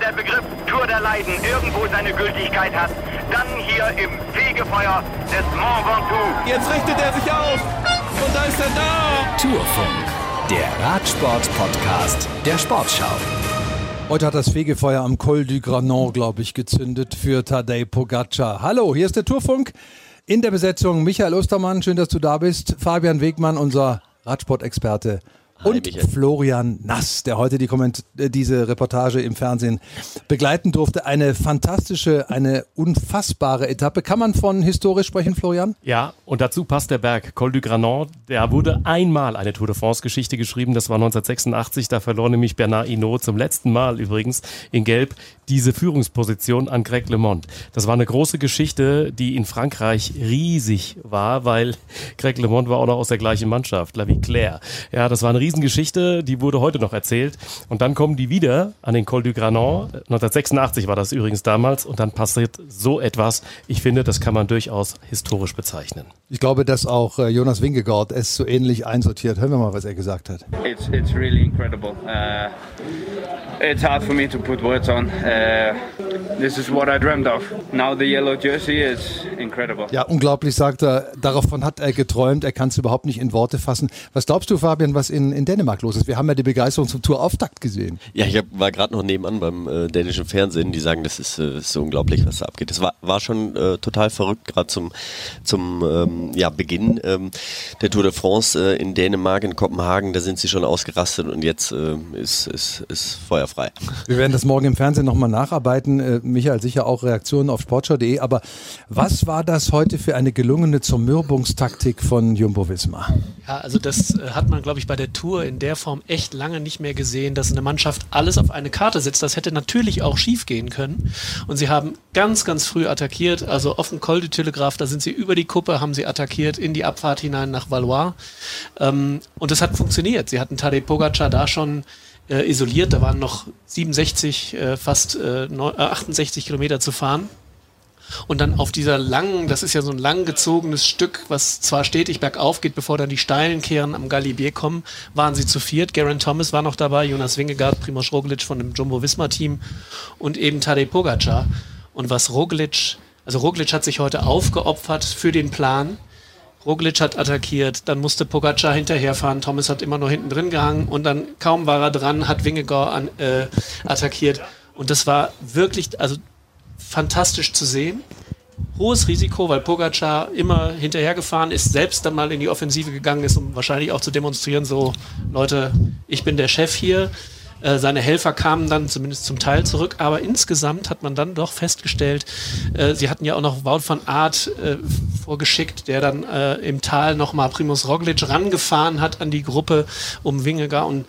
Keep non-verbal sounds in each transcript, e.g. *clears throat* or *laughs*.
der Begriff Tour der Leiden irgendwo seine Gültigkeit hat, dann hier im Fegefeuer des Mont Ventoux. Jetzt richtet er sich auf und da ist er da. Tourfunk, der Radsport-Podcast der Sportschau. Heute hat das Fegefeuer am Col du Granon, glaube ich, gezündet für Tadej Pogacar. Hallo, hier ist der Tourfunk. In der Besetzung Michael Ostermann, schön, dass du da bist. Fabian Wegmann, unser Radsportexperte und Michael. Florian Nass, der heute die Komment äh, diese Reportage im Fernsehen begleiten durfte. Eine fantastische, eine unfassbare Etappe. Kann man von historisch sprechen, Florian? Ja, und dazu passt der Berg Col du Granon. Da wurde einmal eine Tour de France-Geschichte geschrieben. Das war 1986. Da verlor nämlich Bernard Hinault zum letzten Mal übrigens in Gelb diese Führungsposition an Greg LeMond. Das war eine große Geschichte, die in Frankreich riesig war, weil Greg LeMond war auch noch aus der gleichen Mannschaft, La Vie Claire. Ja, das war eine Riesengeschichte, die wurde heute noch erzählt. Und dann kommen die wieder an den Col du Granon. 1986 war das übrigens damals. Und dann passiert so etwas. Ich finde, das kann man durchaus historisch bezeichnen. Ich glaube, dass auch äh, Jonas Wingegaard es so ähnlich einsortiert. Hören wir mal, was er gesagt hat. It's it's really incredible. Uh, it's hard for me to put words on. Uh, this is what I dreamed of. Now the yellow jersey is incredible. Ja, unglaublich, sagt er. Davon hat er geträumt. Er kann es überhaupt nicht in Worte fassen. Was glaubst du, Fabian, was in, in Dänemark los ist? Wir haben ja die Begeisterung zum Tourauftakt gesehen. Ja, ich hab, war gerade noch nebenan beim äh, dänischen Fernsehen. Die sagen, das ist, äh, ist so unglaublich, was da abgeht. Das war, war schon äh, total verrückt, gerade zum, zum ähm, ja, Beginn ähm, der Tour de France äh, in Dänemark, in Kopenhagen. Da sind sie schon ausgerastet und jetzt äh, ist, ist, ist feuerfrei. Wir werden das morgen im Fernsehen nochmal nacharbeiten. Äh, Michael, sicher auch Reaktionen auf sportschau.de. Aber was war das heute für eine gelungene Zermürbungstaktik von Jumbo Wismar? Ja, also das äh, hat man, glaube ich, bei der Tour in der Form echt lange nicht mehr gesehen, dass eine Mannschaft alles auf eine Karte setzt. Das hätte natürlich auch schief gehen können. Und sie haben ganz, ganz früh attackiert. Also auf dem Col du Telegraph, da sind sie über die Kuppe, haben sie attackiert in die Abfahrt hinein nach Valois. Ähm, und es hat funktioniert. Sie hatten Tadej Pogacar da schon äh, isoliert. Da waren noch 67, äh, fast äh, neu- äh, 68 Kilometer zu fahren. Und dann auf dieser langen, das ist ja so ein lang gezogenes Stück, was zwar stetig bergauf geht, bevor dann die steilen Kehren am Galibier kommen, waren sie zu viert. Geraint Thomas war noch dabei, Jonas Wingegaard, Primoz Roglic von dem Jumbo-Visma-Team und eben Tadej Pogacar. Und was Roglic, also Roglic hat sich heute aufgeopfert für den Plan. Roglic hat attackiert, dann musste Pogacar hinterherfahren, Thomas hat immer nur hinten drin gehangen und dann kaum war er dran, hat Wingegaard äh, attackiert. Und das war wirklich, also fantastisch zu sehen. Hohes Risiko, weil Pogacar immer hinterhergefahren ist, selbst dann mal in die Offensive gegangen ist, um wahrscheinlich auch zu demonstrieren, so Leute, ich bin der Chef hier. Äh, Seine Helfer kamen dann zumindest zum Teil zurück, aber insgesamt hat man dann doch festgestellt, äh, sie hatten ja auch noch Wout van Aert äh, vorgeschickt, der dann äh, im Tal nochmal Primus Roglic rangefahren hat an die Gruppe um Wingegar und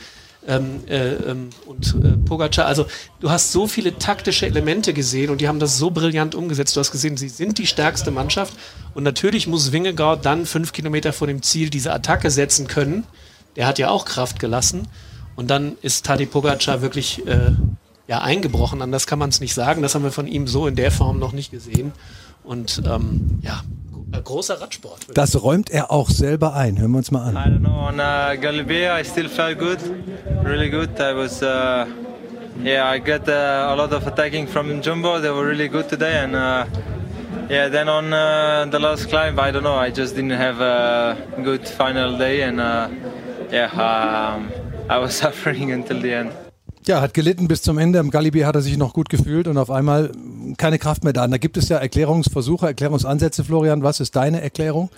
ähm, äh, ähm, und äh, Pogacar. Also du hast so viele taktische Elemente gesehen und die haben das so brillant umgesetzt. Du hast gesehen, sie sind die stärkste Mannschaft und natürlich muss Wingegaard dann fünf Kilometer vor dem Ziel diese Attacke setzen können. Der hat ja auch Kraft gelassen und dann ist Tadej Pogacar wirklich äh, ja eingebrochen. Anders kann man es nicht sagen. Das haben wir von ihm so in der Form noch nicht gesehen. Und ähm, ja, großer Radsport. Das räumt er auch selber ein. Hören wir uns mal an. I don't know. On uh, Galibier, I still felt good, really good. I was, uh, yeah, I got uh, a lot of attacking from Jumbo. They were really good today, and uh, yeah, then on uh, the last climb, I don't know. I just didn't have a good final day, and uh, yeah, um, I was *laughs* suffering until the end. Ja, hat gelitten bis zum Ende. Im Galibier hat er sich noch gut gefühlt und auf einmal keine Kraft mehr da. Und da gibt es ja Erklärungsversuche, Erklärungsansätze. Florian, was ist deine Erklärung?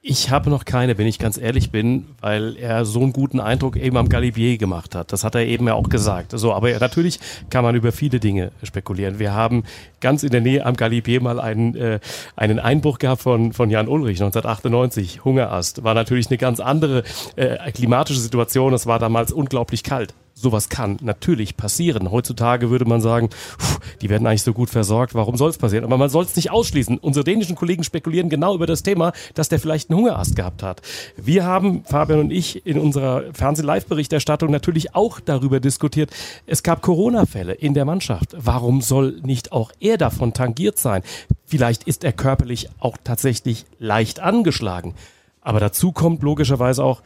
Ich habe noch keine, wenn ich ganz ehrlich bin, weil er so einen guten Eindruck eben am Galibier gemacht hat. Das hat er eben ja auch gesagt. So, aber natürlich kann man über viele Dinge spekulieren. Wir haben ganz in der Nähe am Galibier mal einen, äh, einen Einbruch gehabt von, von Jan Ulrich 1998, Hungerast. War natürlich eine ganz andere äh, klimatische Situation. Es war damals unglaublich kalt. Sowas kann natürlich passieren. Heutzutage würde man sagen, puh, die werden eigentlich so gut versorgt, warum soll es passieren? Aber man soll es nicht ausschließen. Unsere dänischen Kollegen spekulieren genau über das Thema, dass der vielleicht einen Hungerast gehabt hat. Wir haben, Fabian und ich, in unserer Fernseh-Live-Berichterstattung natürlich auch darüber diskutiert. Es gab Corona-Fälle in der Mannschaft. Warum soll nicht auch er davon tangiert sein? Vielleicht ist er körperlich auch tatsächlich leicht angeschlagen. Aber dazu kommt logischerweise auch,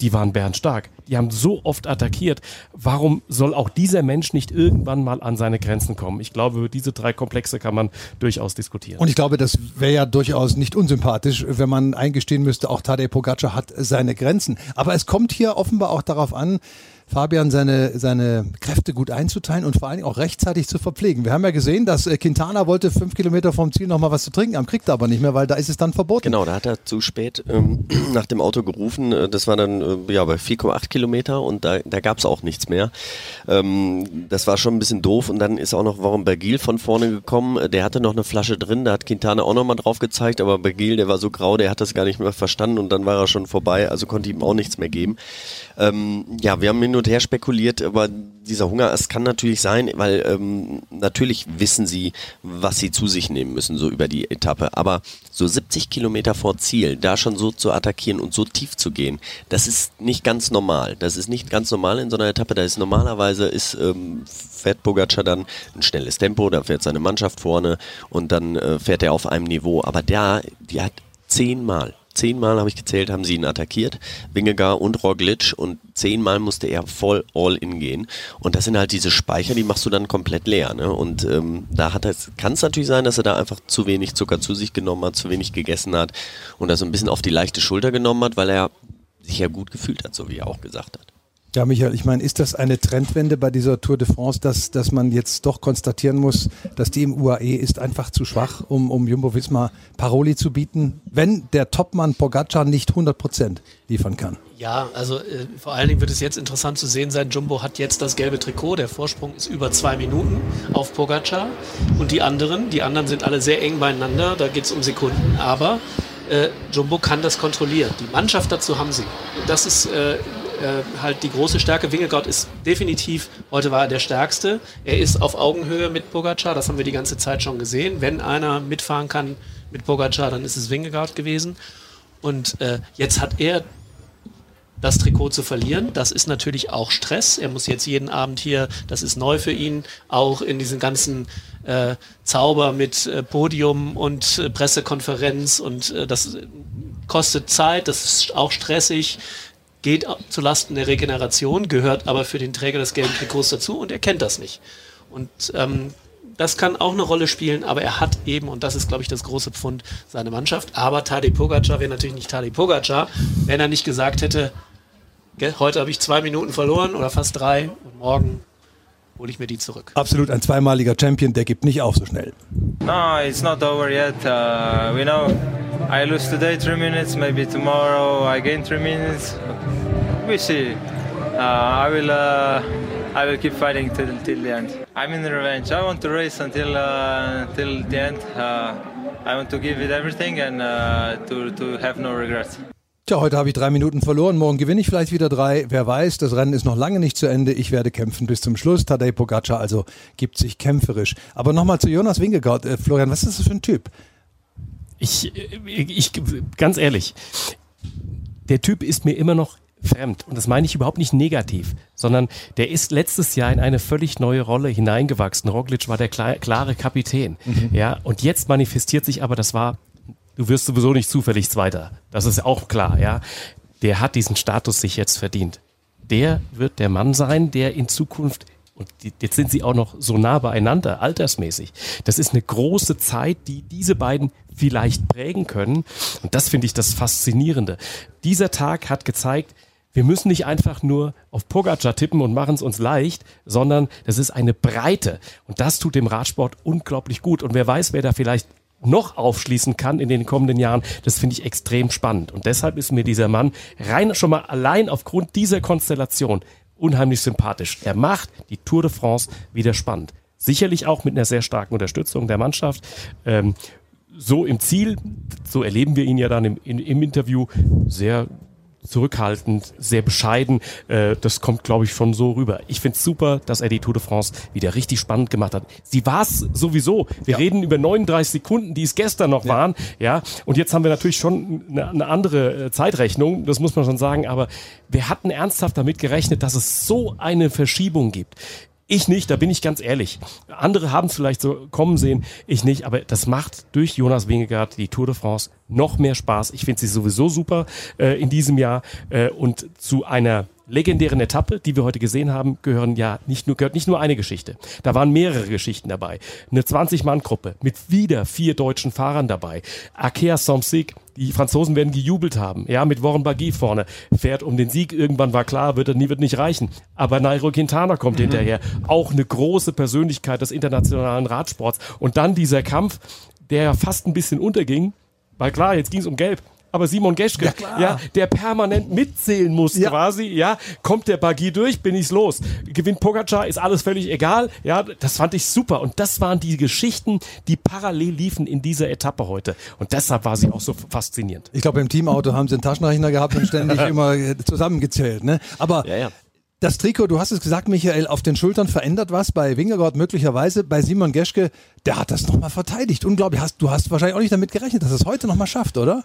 die waren bärenstark. Die haben so oft attackiert. Warum soll auch dieser Mensch nicht irgendwann mal an seine Grenzen kommen? Ich glaube, diese drei Komplexe kann man durchaus diskutieren. Und ich glaube, das wäre ja durchaus nicht unsympathisch, wenn man eingestehen müsste, auch Tadej Pogacar hat seine Grenzen. Aber es kommt hier offenbar auch darauf an, Fabian seine, seine Kräfte gut einzuteilen und vor allem auch rechtzeitig zu verpflegen. Wir haben ja gesehen, dass äh, Quintana wollte fünf Kilometer vom Ziel nochmal was zu trinken haben, kriegt er aber nicht mehr, weil da ist es dann verboten. Genau, da hat er zu spät ähm, *clears throat* nach dem Auto gerufen. Äh, das war dann äh, ja bei 4,8 Kilometer und da, da gab es auch nichts mehr. Ähm, das war schon ein bisschen doof und dann ist auch noch Warren Bergil von vorne gekommen. Äh, der hatte noch eine Flasche drin, da hat Quintana auch nochmal drauf gezeigt, aber Bergil, der war so grau, der hat das gar nicht mehr verstanden und dann war er schon vorbei, also konnte ihm auch nichts mehr geben. Ähm, ja, wir haben und her spekuliert, aber dieser Hunger, es kann natürlich sein, weil ähm, natürlich wissen sie, was sie zu sich nehmen müssen, so über die Etappe. Aber so 70 Kilometer vor Ziel, da schon so zu attackieren und so tief zu gehen, das ist nicht ganz normal. Das ist nicht ganz normal in so einer Etappe. Da ist normalerweise ist ähm, fährt Pogacar dann ein schnelles Tempo, da fährt seine Mannschaft vorne und dann äh, fährt er auf einem Niveau. Aber da, die hat zehnmal zehnmal habe ich gezählt, haben sie ihn attackiert, Wingegar und Roglic und zehnmal musste er voll all in gehen. Und das sind halt diese Speicher, die machst du dann komplett leer. Ne? Und ähm, da hat kann es natürlich sein, dass er da einfach zu wenig Zucker zu sich genommen hat, zu wenig gegessen hat und das so ein bisschen auf die leichte Schulter genommen hat, weil er sich ja gut gefühlt hat, so wie er auch gesagt hat. Ja, Michael, ich meine, ist das eine Trendwende bei dieser Tour de France, dass, dass man jetzt doch konstatieren muss, dass die im UAE ist einfach zu schwach, um, um Jumbo-Visma Paroli zu bieten, wenn der Topmann Pogacar nicht 100 Prozent liefern kann? Ja, also äh, vor allen Dingen wird es jetzt interessant zu sehen sein, Jumbo hat jetzt das gelbe Trikot, der Vorsprung ist über zwei Minuten auf Pogacar und die anderen, die anderen sind alle sehr eng beieinander, da geht es um Sekunden, aber äh, Jumbo kann das kontrollieren. Die Mannschaft dazu haben sie. Das ist äh, äh, halt die große Stärke. Wingegaard ist definitiv, heute war er der Stärkste. Er ist auf Augenhöhe mit Pogacar, das haben wir die ganze Zeit schon gesehen. Wenn einer mitfahren kann mit Pogacar, dann ist es Wingegaard gewesen. Und äh, jetzt hat er das Trikot zu verlieren. Das ist natürlich auch Stress. Er muss jetzt jeden Abend hier, das ist neu für ihn, auch in diesen ganzen äh, Zauber mit äh, Podium und äh, Pressekonferenz und äh, das kostet Zeit, das ist auch stressig geht zulasten der Regeneration, gehört aber für den Träger des gelben Trikots dazu und er kennt das nicht. Und ähm, das kann auch eine Rolle spielen, aber er hat eben, und das ist, glaube ich, das große Pfund, seine Mannschaft. Aber Tadej Pogacar wäre natürlich nicht Tadej Pogacar, wenn er nicht gesagt hätte, heute habe ich zwei Minuten verloren oder fast drei und morgen hole ich mir die zurück. Absolut ein zweimaliger Champion, der gibt nicht auf so schnell. No, it's not over yet. Uh, we know I lose today three minutes, maybe tomorrow I gain three minutes. We see. Uh, I will. Uh, I will keep fighting till, till the end. I'm in revenge. I want to race until uh, until the end. Uh, I want to give it everything and uh, to to have no regrets. Tja, heute habe ich drei Minuten verloren, morgen gewinne ich vielleicht wieder drei. Wer weiß, das Rennen ist noch lange nicht zu Ende. Ich werde kämpfen bis zum Schluss. Tadej Pogacar also gibt sich kämpferisch. Aber nochmal zu Jonas Wingegaard. Äh, Florian, was ist das für ein Typ? Ich, ich, ganz ehrlich, der Typ ist mir immer noch fremd. Und das meine ich überhaupt nicht negativ, sondern der ist letztes Jahr in eine völlig neue Rolle hineingewachsen. Roglic war der klare Kapitän. Mhm. Ja, und jetzt manifestiert sich aber, das war du wirst sowieso nicht zufällig Zweiter. Das ist auch klar, ja. Der hat diesen Status sich jetzt verdient. Der wird der Mann sein, der in Zukunft und jetzt sind sie auch noch so nah beieinander, altersmäßig. Das ist eine große Zeit, die diese beiden vielleicht prägen können. Und das finde ich das Faszinierende. Dieser Tag hat gezeigt, wir müssen nicht einfach nur auf Pogacar tippen und machen es uns leicht, sondern das ist eine Breite. Und das tut dem Radsport unglaublich gut. Und wer weiß, wer da vielleicht noch aufschließen kann in den kommenden Jahren, das finde ich extrem spannend. Und deshalb ist mir dieser Mann rein schon mal allein aufgrund dieser Konstellation unheimlich sympathisch. Er macht die Tour de France wieder spannend. Sicherlich auch mit einer sehr starken Unterstützung der Mannschaft. Ähm, so im Ziel, so erleben wir ihn ja dann im, im Interview, sehr zurückhaltend, sehr bescheiden. Äh, das kommt, glaube ich, schon so rüber. Ich finde es super, dass er die Tour de France wieder richtig spannend gemacht hat. Sie war es sowieso. Wir ja. reden über 39 Sekunden, die es gestern noch ja. waren. Ja, und jetzt haben wir natürlich schon eine, eine andere äh, Zeitrechnung, das muss man schon sagen. Aber wir hatten ernsthaft damit gerechnet, dass es so eine Verschiebung gibt Ich nicht, da bin ich ganz ehrlich. Andere haben es vielleicht so kommen sehen, ich nicht, aber das macht durch Jonas Wingegaard die Tour de France noch mehr Spaß. Ich finde sie sowieso super äh, in diesem Jahr äh, und zu einer legendären Etappe, die wir heute gesehen haben, gehören ja nicht nur, gehört nicht nur eine Geschichte. Da waren mehrere Geschichten dabei. Eine 20-Mann-Gruppe mit wieder vier deutschen Fahrern dabei. Arkea Somsig, die Franzosen werden gejubelt haben. Ja, mit Warren Bagui vorne. Fährt um den Sieg. Irgendwann war klar, wird er nie, wird nicht reichen. Aber Nairo Quintana kommt mhm. hinterher. Auch eine große Persönlichkeit des internationalen Radsports. Und dann dieser Kampf, der fast ein bisschen unterging. Weil klar, jetzt ging es um Gelb aber Simon Geschke, ja, ja, der permanent mitzählen muss ja. quasi, ja, kommt der Bagi durch, bin ich's los. Gewinnt Pogacar, ist alles völlig egal, ja, das fand ich super und das waren die Geschichten, die parallel liefen in dieser Etappe heute und deshalb war sie auch so faszinierend. Ich glaube, im Teamauto haben sie einen Taschenrechner gehabt und ständig *laughs* immer zusammengezählt, ne? Aber ja, ja. Das Trikot, du hast es gesagt, Michael, auf den Schultern verändert was bei Wingegaard möglicherweise. Bei Simon Geschke, der hat das nochmal verteidigt. Unglaublich. Du hast wahrscheinlich auch nicht damit gerechnet, dass er es heute nochmal schafft, oder?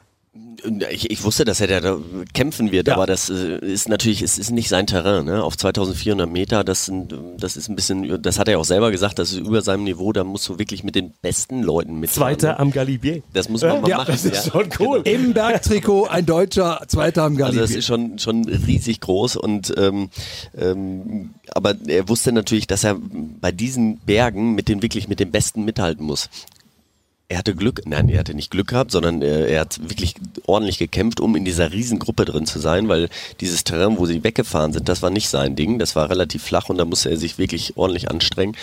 Ich, ich, wusste, dass er da kämpfen wird, ja. aber das äh, ist natürlich, es ist nicht sein Terrain. Ne? Auf 2400 Meter, das, sind, das ist ein bisschen, das hat er auch selber gesagt, das ist über seinem Niveau, da musst du wirklich mit den besten Leuten mit. Zweiter ne? am Galibier. Das muss man äh, mal ja, machen. Das ist ja. schon cool. Genau. Im Bergtrikot ein Deutscher, Zweiter am Galibier. Also das ist schon, schon riesig groß und ähm, ähm, aber er wusste natürlich, dass er bei diesen Bergen mit den wirklich mit den Besten mithalten muss er hatte Glück, nein, er hatte nicht Glück gehabt, sondern er, er, hat wirklich ordentlich gekämpft, um in dieser Riesengruppe drin zu sein, weil dieses Terrain, wo sie weggefahren sind, das war nicht sein Ding, das war relativ flach und da musste er sich wirklich ordentlich anstrengen.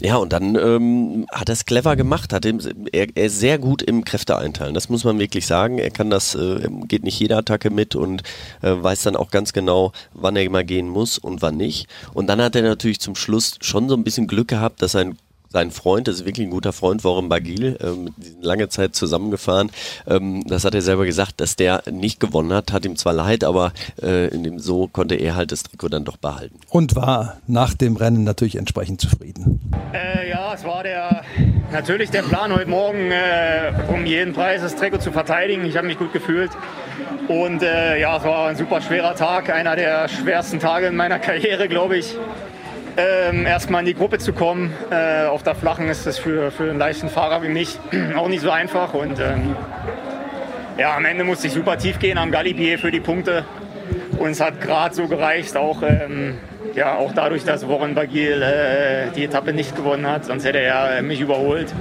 Ja, und dann ähm, hat er es clever gemacht, hat er, er ist sehr gut im Kräfte einteilen, das muss man wirklich sagen. Er kann das, äh, geht nicht jede Attacke mit und äh, weiß dann auch ganz genau, wann er mal gehen muss und wann nicht. Und dann hat er natürlich zum Schluss schon so ein bisschen Glück gehabt, dass ein sein Freund, das ist wirklich ein guter Freund, Warren Bagil, äh, mit lange Zeit zusammengefahren. Ähm, das hat er selber gesagt, dass der nicht gewonnen hat, hat ihm zwar leid, aber äh, in dem so konnte er halt das Trikot dann doch behalten. Und war nach dem Rennen natürlich entsprechend zufrieden. Äh, ja, es war der natürlich der Plan heute Morgen, äh, um jeden Preis das Trikot zu verteidigen. Ich habe mich gut gefühlt. Und äh, ja, es war ein super schwerer Tag, einer der schwersten Tage in meiner *laughs* Karriere, glaube ich ähm, erstmal in die Gruppe zu kommen. Äh, auf der Flachen ist das für, für einen leichten Fahrer wie mich *clears throat* auch nicht so einfach. Und ähm, ja, am Ende musste ich super tief gehen am Galibier für die Punkte. Und es hat gerade so gereicht, auch, ähm, ja, auch dadurch, dass Warren Bagil äh, die Etappe nicht gewonnen hat. Sonst hätte er mich überholt.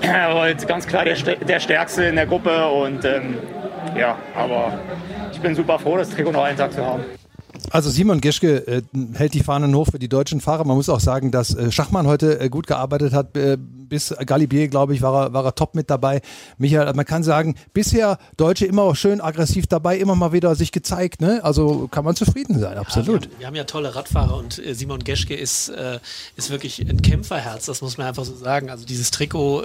Er war halt ganz klar der, der Stärkste in der Gruppe. Und ähm, ja, aber ich bin super froh, das Trikot noch einen Tag zu haben. Also Simon Geschke äh, hält die Fahnen hoch für die deutschen Fahrer. Man muss auch sagen, dass äh, Schachmann heute äh, gut gearbeitet hat. Äh, bis Galibier, glaube ich, war er, war er top mit dabei. Michael, man kann sagen, bisher Deutsche immer auch schön aggressiv dabei, immer mal wieder sich gezeigt. Ne? Also kann man zufrieden sein, absolut. Ja, wir, haben, wir, haben, ja tolle Radfahrer und äh, Simon Geschke ist, äh, ist wirklich ein Kämpferherz, das muss man einfach so sagen. Also dieses Trikot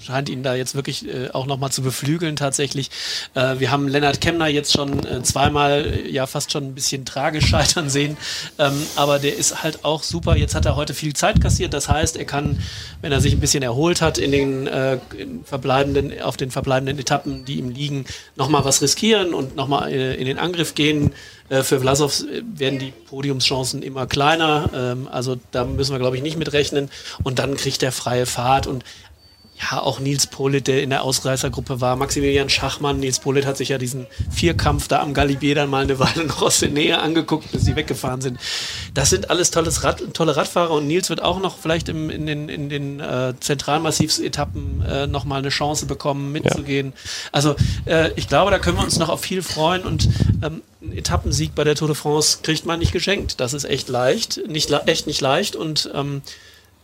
scheint ihn da jetzt wirklich auch nochmal zu beflügeln tatsächlich. Wir haben Lennart Kemner jetzt schon zweimal ja fast schon ein bisschen tragisch *laughs* scheitern sehen, ähm, aber der ist halt auch super. Jetzt hat er heute viel Zeit kassiert, das heißt, er kann, wenn er sich ein bisschen erholt hat in den äh, in verbleibenden, auf den verbleibenden Etappen, die ihm liegen, nochmal was riskieren und nochmal äh, in den Angriff gehen. Äh, für Vlasov werden die Podiumschancen immer kleiner. Ähm, also da müssen wir, glaube ich, nicht mit rechnen. Und dann kriegt er freie Fahrt. Und ja, auch Nils Polit, der in der Ausreißergruppe war, Maximilian Schachmann. Nils Polit hat sich ja diesen Vierkampf da am Galibier dann mal eine Weile noch aus der Nähe angeguckt, bis sie weggefahren sind. Das sind alles tolles Rad, tolle Radfahrer und Nils wird auch noch vielleicht im, in den, in den äh, Zentralmassivsetappen äh, nochmal eine Chance bekommen, mitzugehen. Ja. Also äh, ich glaube, da können wir uns noch auf viel freuen und ähm, einen Etappensieg bei der Tour de France kriegt man nicht geschenkt. Das ist echt leicht, nicht, echt nicht leicht und ähm,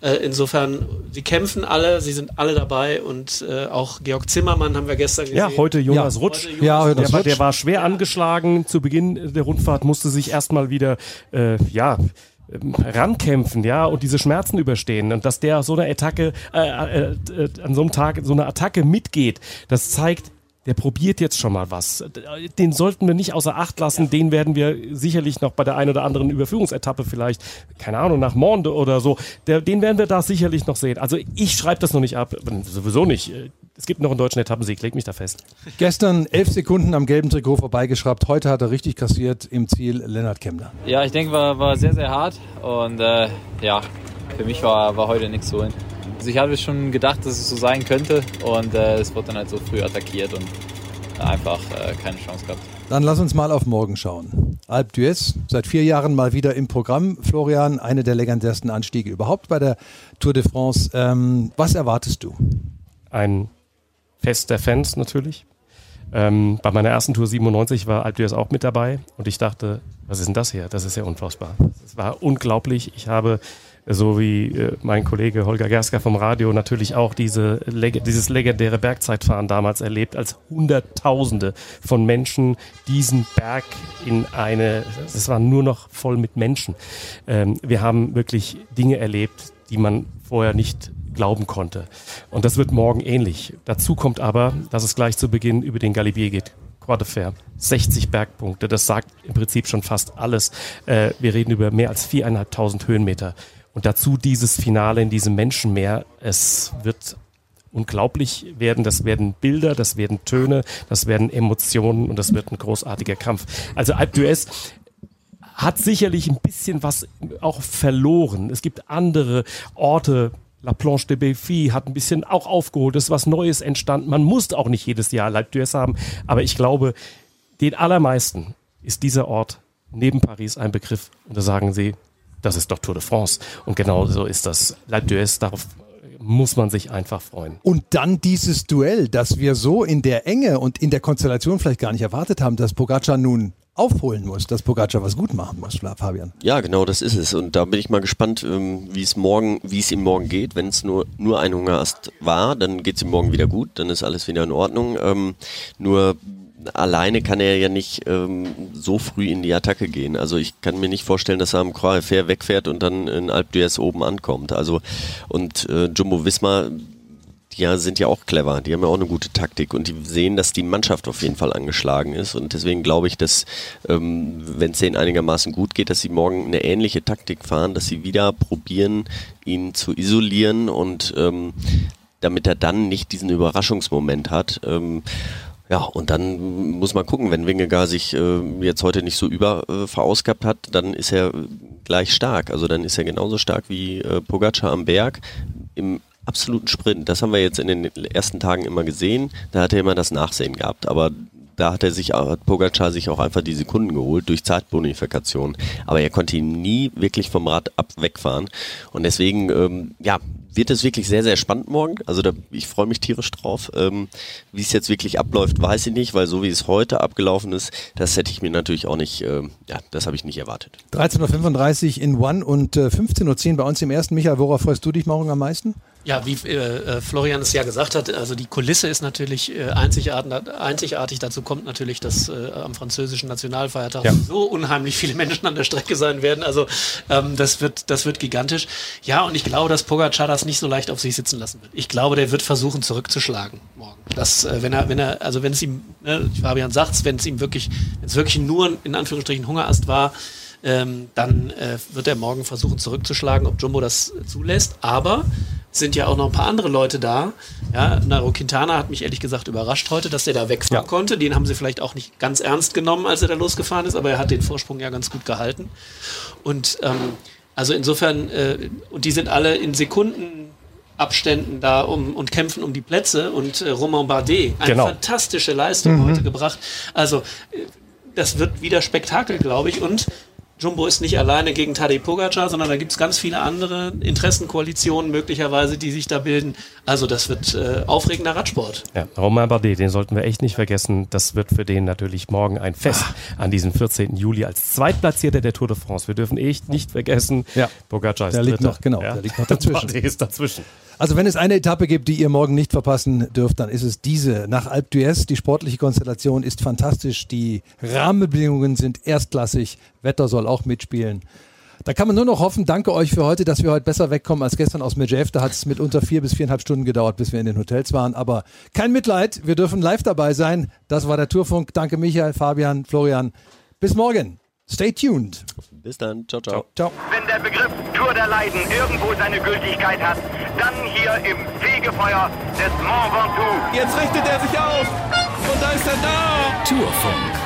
äh, insofern, sie kämpfen alle, sie sind alle dabei und äh, auch Georg Zimmermann haben wir gestern gesehen. Ja, heute Jonas ja. Rutsch. Heute Jonas ja, Rutsch. Der, war, der war schwer angeschlagen zu Beginn der Rundfahrt, musste sich erstmal wieder, äh, ja, ähm, rankämpfen, ja, und diese Schmerzen überstehen und dass der so eine Attacke äh, äh, äh, an so einem Tag so eine Attacke mitgeht, das zeigt, der probiert jetzt schon mal was. Den sollten wir nicht außer Acht lassen. Den werden wir sicherlich noch bei der einen oder anderen Überführungsetappe vielleicht, keine Ahnung, nach Monde oder so, der, den werden wir da sicherlich noch sehen. Also ich schreibe das noch nicht ab, sowieso nicht. Es gibt noch einen deutschen Etappensieg, leg mich da fest. Gestern elf Sekunden am gelben Trikot vorbeigeschraubt. Heute hat er richtig kassiert im Ziel Lennart Kemner. Ja, ich denke, war, war sehr, sehr hart und äh, ja, für mich war, war heute nichts so. Also ich hatte schon gedacht, dass es so sein könnte und äh, es wurde dann halt so früh attackiert und einfach äh, keine Chance gehabt. Dann lass uns mal auf morgen schauen. Alp d'Huez, seit vier Jahren mal wieder im Programm. Florian, eine der legendärsten Anstiege überhaupt bei der Tour de France. Ähm, was erwartest du? Ein Fest der Fans natürlich. Ähm, bei meiner ersten Tour 97 war Alp d'Huez auch mit dabei und ich dachte, was ist denn das hier? Das ist ja unfassbar. Es war unglaublich. Ich habe so wie äh, mein Kollege Holger Gerska vom Radio natürlich auch diese, dieses legendäre Bergzeitfahren damals erlebt, als Hunderttausende von Menschen diesen Berg in eine, es war nur noch voll mit Menschen. Ähm, wir haben wirklich Dinge erlebt, die man vorher nicht glauben konnte. Und das wird morgen ähnlich. Dazu kommt aber, dass es gleich zu Beginn über den Galibier geht. Fer. 60 Bergpunkte, das sagt im Prinzip schon fast alles. Äh, wir reden über mehr als viereinhalbtausend Höhenmeter. Und dazu dieses Finale in diesem Menschenmeer. Es wird unglaublich werden. Das werden Bilder, das werden Töne, das werden Emotionen und das wird ein großartiger Kampf. Also Alp d'Huez hat sicherlich ein bisschen was auch verloren. Es gibt andere Orte, La Planche de Belfi hat ein bisschen auch aufgeholt, es ist was Neues entstanden. Man muss auch nicht jedes Jahr Alp d'Huez haben, aber ich glaube, den allermeisten ist dieser Ort neben Paris ein Begriff. Und da sagen sie, das ist doch Tour de France. Und genau so ist das. L'Alpe d'Huez, darauf muss man sich einfach freuen. Und dann dieses Duell, das wir so in der Enge und in der Konstellation vielleicht gar nicht erwartet haben, dass Pogacar nun aufholen muss, dass Pogacar was gut machen muss, Fabian. Ja, genau, das ist es. Und da bin ich mal gespannt, ähm, wie es morgen, wie es ihm morgen geht. Wenn es nur, nur ein Hungerast war, dann geht es ihm morgen wieder gut, dann ist alles wieder in Ordnung. Ähm, nur alleine kann er ja nicht ähm, so früh in die Attacke gehen. Also ich kann mir nicht vorstellen, dass er am Croix wegfährt und dann in Alp d'Huez oben ankommt. Also und äh, Jumbo Wismar die ja, sind ja auch clever, die haben ja auch eine gute Taktik und die sehen, dass die Mannschaft auf jeden Fall angeschlagen ist und deswegen glaube ich, dass ähm, wenn es denen einigermaßen gut geht, dass sie morgen eine ähnliche Taktik fahren, dass sie wieder probieren, ihn zu isolieren und ähm, damit er dann nicht diesen Überraschungsmoment hat. Ähm, ja, und dann muss man gucken, wenn Wingegar sich äh, jetzt heute nicht so über äh, verausgabt hat, dann ist er gleich stark. Also dann ist er genauso stark wie äh, Pogacar am Berg im absoluten Sprint. Das haben wir jetzt in den ersten Tagen immer gesehen. Da hat er immer das Nachsehen gehabt. Aber da hat er sich, hat Pogacar sich auch einfach die Sekunden geholt durch Zeitbonifikation. Aber er konnte ihn nie wirklich vom Rad ab wegfahren. Und deswegen, ähm, ja, wird es wirklich sehr, sehr spannend morgen. Also da, ich freue mich tierisch drauf. Ähm, wie es jetzt wirklich abläuft, weiß ich nicht, weil so wie es heute abgelaufen ist, das hätte ich mir natürlich auch nicht, ähm, ja, das habe ich nicht erwartet. 13.35 Uhr in One und äh, 15.10 Uhr bei uns im ersten. Michael, worauf freust du dich morgen am meisten? Ja, wie äh, äh, Florian es ja gesagt hat, also die Kulisse ist natürlich äh, einzigartig, einzigartig. Dazu kommt natürlich, dass äh, am französischen Nationalfeiertag ja. so unheimlich viele Menschen an der Strecke sein werden. Also ähm, das wird, das wird gigantisch. Ja, und ich glaube, dass Pogacar das nicht so leicht auf sich sitzen lassen wird. Ich glaube, der wird versuchen zurückzuschlagen morgen. Das, äh, wenn er, wenn er, also wenn es ihm, ne, Fabian sagt, wenn es ihm wirklich, wenn es wirklich nur in Anführungsstrichen Hungerast war, ähm, dann äh, wird er morgen versuchen zurückzuschlagen, ob Jumbo das zulässt. Aber sind ja auch noch ein paar andere Leute da. Ja, Nairo Quintana hat mich ehrlich gesagt überrascht heute, dass er da wegfahren ja. konnte. Den haben sie vielleicht auch nicht ganz ernst genommen, als er da losgefahren ist, aber er hat den Vorsprung ja ganz gut gehalten. Und ähm, also insofern, äh, und die sind alle in Sekunden Abständen da um und kämpfen um die Plätze und äh, Romain Bardet, eine genau. fantastische Leistung mhm. heute gebracht. Also äh, das wird wieder Spektakel, glaube ich. Und Jumbo ist nicht alleine gegen Tadej Pogacar, sondern da gibt es ganz viele andere Interessenkoalitionen möglicherweise, die sich da bilden. Also das wird äh, aufregender Radsport. Ja, Romain Bardet, den sollten wir echt nicht vergessen. Das wird für den natürlich morgen ein Fest ah. an diesem 14. Juli als Zweitplatzierter der Tour de France. Wir dürfen echt nicht vergessen, ja. Pogacar ist der liegt noch, genau, ja. der liegt noch dazwischen. *laughs* Bardet ist dazwischen. Also wenn es eine Etappe gibt, die ihr morgen nicht verpassen dürft, dann ist es diese. Nach Alp d'Huez, die sportliche Konstellation ist fantastisch, die Rahmenbedingungen sind erstklassig, Wetter soll auch mitspielen. Da kann man nur noch hoffen, danke euch für heute, dass wir heute besser wegkommen als gestern aus Medjev. Da hat es mit unter vier bis viereinhalb Stunden gedauert, bis wir in den Hotels waren. Aber kein Mitleid, wir dürfen live dabei sein. Das war der Tourfunk. Danke Michael, Fabian, Florian. Bis morgen. Stay tuned. Bis dann. Ciao, ciao. Ciao. Wenn der Begriff Tour der Leiden irgendwo seine Gültigkeit hat, dann hier im Fegefeuer des Mont Ventoux. Jetzt richtet er sich auf. Und da ist er da. Tourfunk.